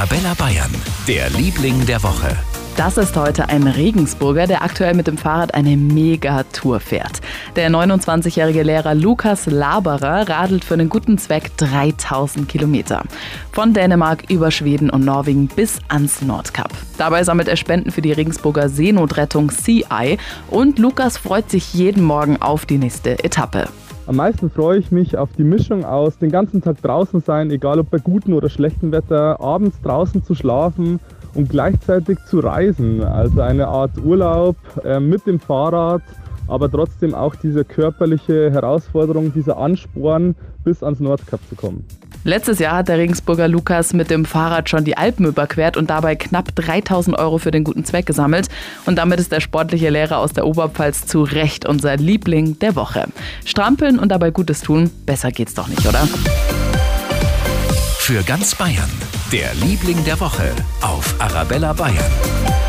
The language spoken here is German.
Arabella Bayern, der Liebling der Woche. Das ist heute ein Regensburger, der aktuell mit dem Fahrrad eine Mega-Tour fährt. Der 29-jährige Lehrer Lukas Laberer radelt für einen guten Zweck 3000 Kilometer. Von Dänemark über Schweden und Norwegen bis ans Nordkap. Dabei sammelt er Spenden für die Regensburger Seenotrettung CI und Lukas freut sich jeden Morgen auf die nächste Etappe. Am meisten freue ich mich auf die Mischung aus den ganzen Tag draußen sein, egal ob bei gutem oder schlechtem Wetter, abends draußen zu schlafen und gleichzeitig zu reisen. Also eine Art Urlaub äh, mit dem Fahrrad, aber trotzdem auch diese körperliche Herausforderung, dieser Ansporn, bis ans Nordkap zu kommen. Letztes Jahr hat der Regensburger Lukas mit dem Fahrrad schon die Alpen überquert und dabei knapp 3000 Euro für den guten Zweck gesammelt. Und damit ist der sportliche Lehrer aus der Oberpfalz zu Recht unser Liebling der Woche. Strampeln und dabei Gutes tun, besser geht's doch nicht, oder? Für ganz Bayern, der Liebling der Woche auf Arabella Bayern.